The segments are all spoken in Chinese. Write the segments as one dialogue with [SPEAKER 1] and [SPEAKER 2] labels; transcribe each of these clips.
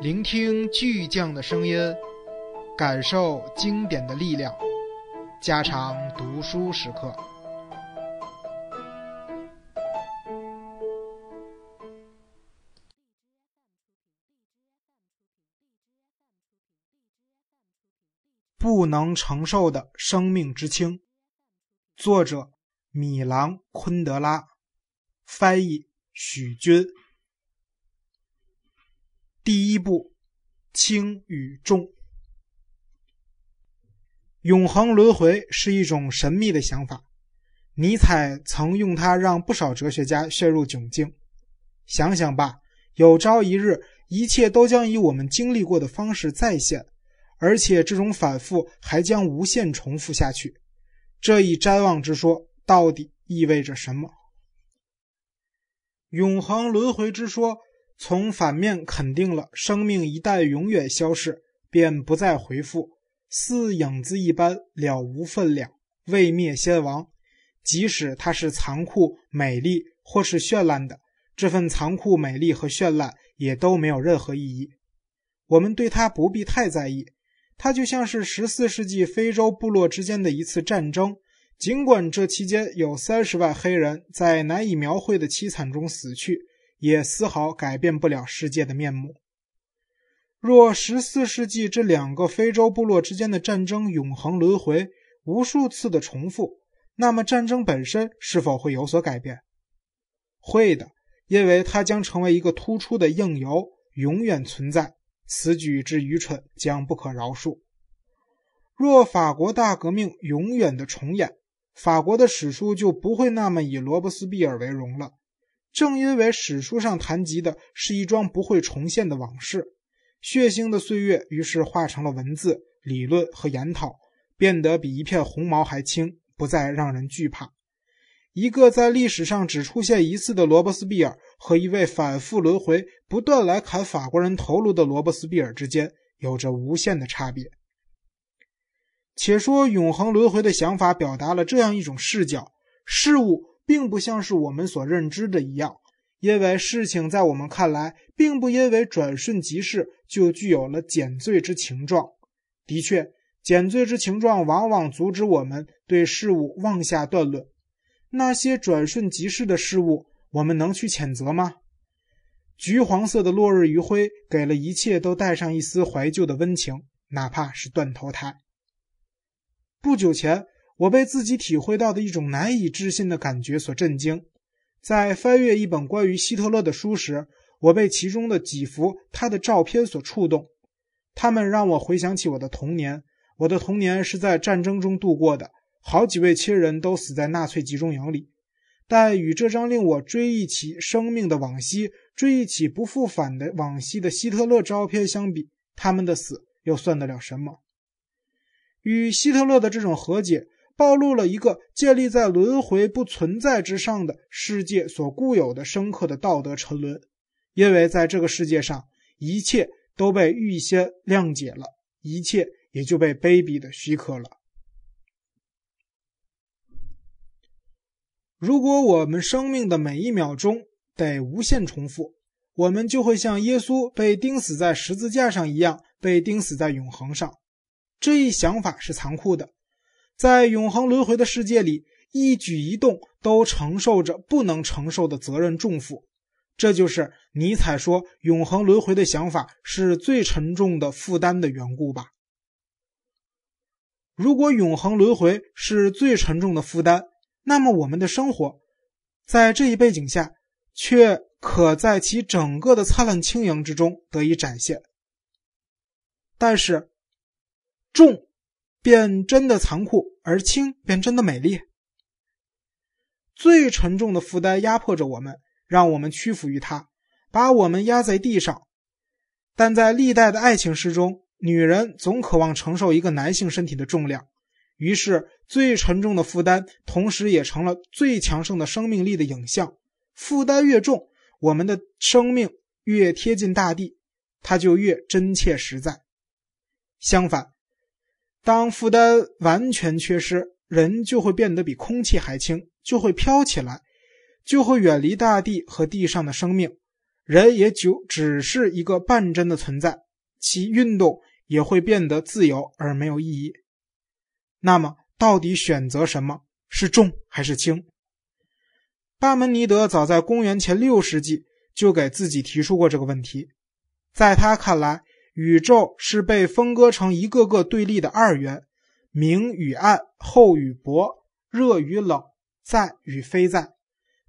[SPEAKER 1] 聆听巨匠的声音，感受经典的力量，加长读书时刻。不能承受的生命之轻，作者米兰昆德拉，翻译许军。第一步，轻与重。永恒轮回是一种神秘的想法，尼采曾用它让不少哲学家陷入窘境。想想吧，有朝一日，一切都将以我们经历过的方式再现。而且这种反复还将无限重复下去，这一瞻望之说到底意味着什么？永恒轮回之说从反面肯定了生命一旦永远消逝，便不再回复，似影子一般了无分量，未灭先亡。即使它是残酷、美丽或是绚烂的，这份残酷、美丽和绚烂也都没有任何意义。我们对它不必太在意。它就像是十四世纪非洲部落之间的一次战争，尽管这期间有三十万黑人在难以描绘的凄惨中死去，也丝毫改变不了世界的面目。若十四世纪这两个非洲部落之间的战争永恒轮回，无数次的重复，那么战争本身是否会有所改变？会的，因为它将成为一个突出的应由，永远存在。此举之愚蠢，将不可饶恕。若法国大革命永远的重演，法国的史书就不会那么以罗伯斯庇尔为荣了。正因为史书上谈及的是一桩不会重现的往事，血腥的岁月于是化成了文字、理论和研讨，变得比一片红毛还轻，不再让人惧怕。一个在历史上只出现一次的罗伯斯庇尔。和一位反复轮回、不断来砍法国人头颅的罗伯斯庇尔之间有着无限的差别。且说永恒轮回的想法表达了这样一种视角：事物并不像是我们所认知的一样，因为事情在我们看来，并不因为转瞬即逝就具有了减罪之情状。的确，减罪之情状往往阻止我们对事物妄下断论。那些转瞬即逝的事物。我们能去谴责吗？橘黄色的落日余晖给了一切都带上一丝怀旧的温情，哪怕是断头台。不久前，我被自己体会到的一种难以置信的感觉所震惊。在翻阅一本关于希特勒的书时，我被其中的几幅他的照片所触动，他们让我回想起我的童年。我的童年是在战争中度过的，好几位亲人都死在纳粹集中营里。但与这张令我追忆起生命的往昔、追忆起不复返的往昔的希特勒照片相比，他们的死又算得了什么？与希特勒的这种和解，暴露了一个建立在轮回不存在之上的世界所固有的深刻的道德沉沦，因为在这个世界上，一切都被预先谅解了，一切也就被卑鄙的许可了。如果我们生命的每一秒钟得无限重复，我们就会像耶稣被钉死在十字架上一样，被钉死在永恒上。这一想法是残酷的，在永恒轮回的世界里，一举一动都承受着不能承受的责任重负。这就是尼采说永恒轮回的想法是最沉重的负担的缘故吧。如果永恒轮回是最沉重的负担，那么，我们的生活在这一背景下，却可在其整个的灿烂轻盈之中得以展现。但是，重便真的残酷，而轻便真的美丽。最沉重的负担压迫着我们，让我们屈服于它，把我们压在地上。但在历代的爱情诗中，女人总渴望承受一个男性身体的重量。于是，最沉重的负担，同时也成了最强盛的生命力的影像。负担越重，我们的生命越贴近大地，它就越真切实在。相反，当负担完全缺失，人就会变得比空气还轻，就会飘起来，就会远离大地和地上的生命。人也就只是一个半真的存在，其运动也会变得自由而没有意义。那么，到底选择什么是重还是轻？巴门尼德早在公元前六世纪就给自己提出过这个问题。在他看来，宇宙是被分割成一个个对立的二元：明与暗、厚与薄、热与冷、在与非在。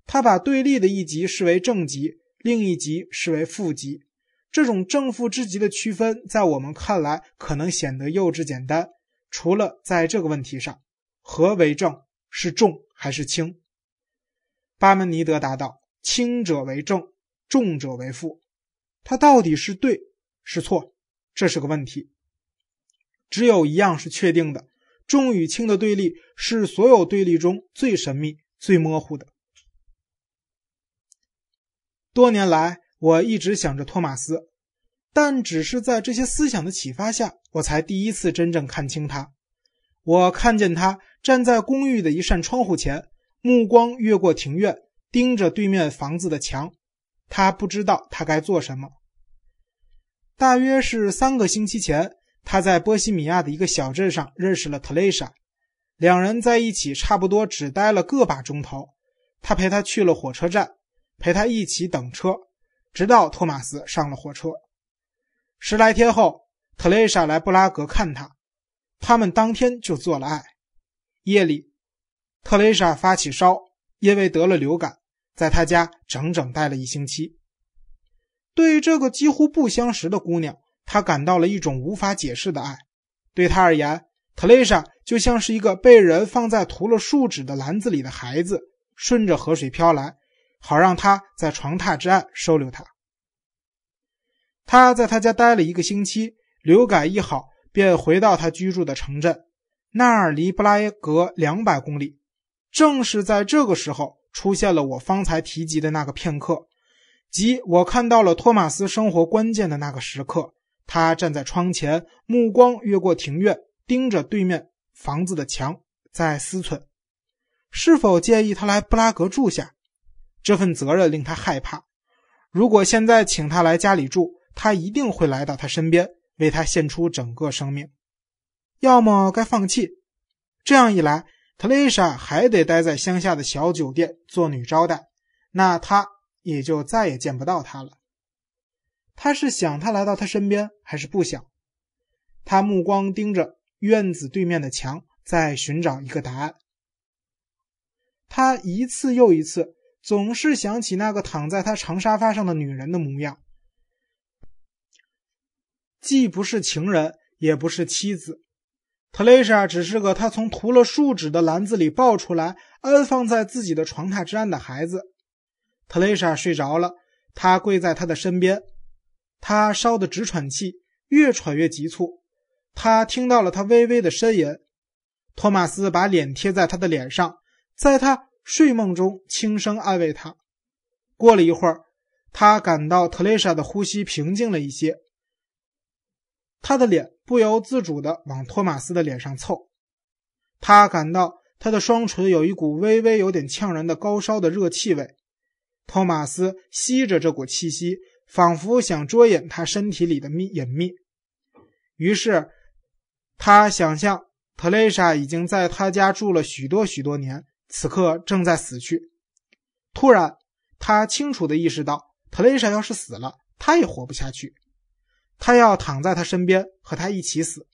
[SPEAKER 1] 他把对立的一极视为正极，另一极视为负极。这种正负之极的区分，在我们看来可能显得幼稚简单。除了在这个问题上，何为正？是重还是轻？巴门尼德答道：“轻者为正，重者为负。”他到底是对是错？这是个问题。只有一样是确定的：重与轻的对立是所有对立中最神秘、最模糊的。多年来，我一直想着托马斯，但只是在这些思想的启发下，我才第一次真正看清他。我看见他站在公寓的一扇窗户前，目光越过庭院，盯着对面房子的墙。他不知道他该做什么。大约是三个星期前，他在波西米亚的一个小镇上认识了特蕾莎，两人在一起差不多只待了个把钟头。他陪她去了火车站。陪他一起等车，直到托马斯上了火车。十来天后，特蕾莎来布拉格看他，他们当天就做了爱。夜里，特蕾莎发起烧，因为得了流感，在他家整整待了一星期。对于这个几乎不相识的姑娘，他感到了一种无法解释的爱。对他而言，特蕾莎就像是一个被人放在涂了树脂的篮子里的孩子，顺着河水飘来。好让他在床榻之岸收留他。他在他家待了一个星期，流感一好，便回到他居住的城镇，那儿离布拉格两百公里。正是在这个时候，出现了我方才提及的那个片刻，即我看到了托马斯生活关键的那个时刻。他站在窗前，目光越过庭院，盯着对面房子的墙，在思忖：是否建议他来布拉格住下。这份责任令他害怕。如果现在请他来家里住，他一定会来到他身边，为他献出整个生命。要么该放弃。这样一来，特蕾莎还得待在乡下的小酒店做女招待，那他也就再也见不到他了。他是想他来到他身边，还是不想？他目光盯着院子对面的墙，在寻找一个答案。他一次又一次。总是想起那个躺在他长沙发上的女人的模样，既不是情人，也不是妻子，特蕾莎只是个他从涂了树脂的篮子里抱出来，安放在自己的床榻之岸的孩子。特蕾莎睡着了，他跪在她的身边，他烧得直喘气，越喘越急促。他听到了她微微的呻吟。托马斯把脸贴在她的脸上，在她。睡梦中轻声安慰她。过了一会儿，他感到特蕾莎的呼吸平静了一些。他的脸不由自主地往托马斯的脸上凑。他感到他的双唇有一股微微有点呛人的高烧的热气味。托马斯吸着这股气息，仿佛想捉引他身体里的秘隐秘。于是，他想象特蕾莎已经在他家住了许多许多年。此刻正在死去。突然，他清楚地意识到，特蕾莎要是死了，他也活不下去。他要躺在他身边，和他一起死。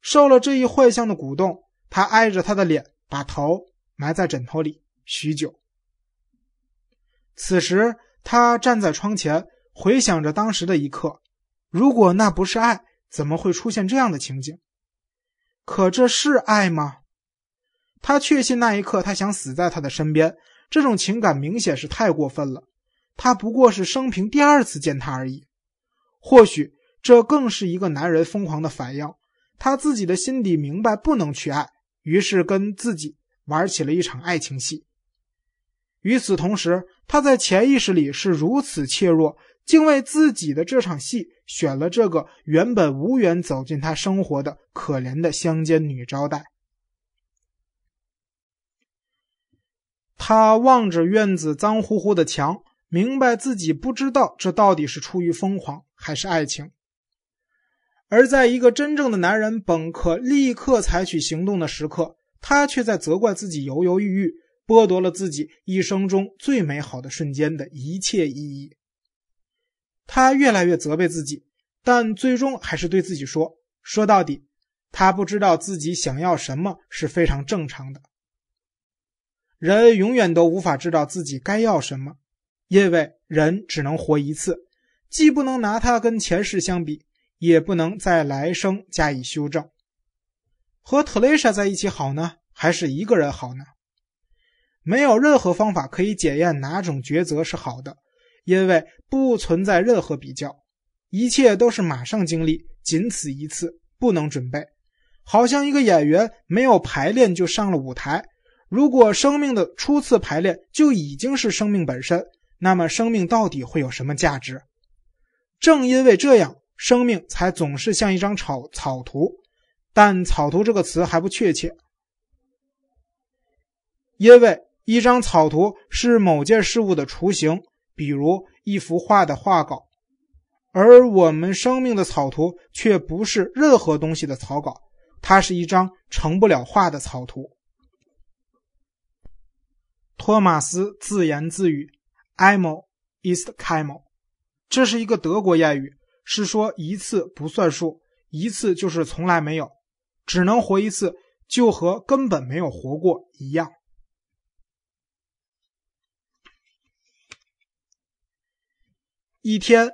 [SPEAKER 1] 受了这一幻象的鼓动，他挨着他的脸，把头埋在枕头里许久。此时，他站在窗前，回想着当时的一刻。如果那不是爱，怎么会出现这样的情景？可这是爱吗？他确信那一刻，他想死在他的身边。这种情感明显是太过分了。他不过是生平第二次见他而已。或许这更是一个男人疯狂的反应。他自己的心底明白不能去爱，于是跟自己玩起了一场爱情戏。与此同时，他在潜意识里是如此怯弱，竟为自己的这场戏选了这个原本无缘走进他生活的可怜的乡间女招待。他望着院子脏乎乎的墙，明白自己不知道这到底是出于疯狂还是爱情。而在一个真正的男人本可立刻采取行动的时刻，他却在责怪自己犹犹豫豫，剥夺了自己一生中最美好的瞬间的一切意义。他越来越责备自己，但最终还是对自己说：“说到底，他不知道自己想要什么是非常正常的。人永远都无法知道自己该要什么，因为人只能活一次，既不能拿他跟前世相比。”也不能在来生加以修正。和特蕾莎在一起好呢，还是一个人好呢？没有任何方法可以检验哪种抉择是好的，因为不存在任何比较，一切都是马上经历，仅此一次，不能准备。好像一个演员没有排练就上了舞台，如果生命的初次排练就已经是生命本身，那么生命到底会有什么价值？正因为这样。生命才总是像一张草草图，但“草图”这个词还不确切，因为一张草图是某件事物的雏形，比如一幅画的画稿，而我们生命的草图却不是任何东西的草稿，它是一张成不了画的草图。托马斯自言自语：“Einmal ist keinmal。”这是一个德国谚语。是说一次不算数，一次就是从来没有，只能活一次，就和根本没有活过一样。一天，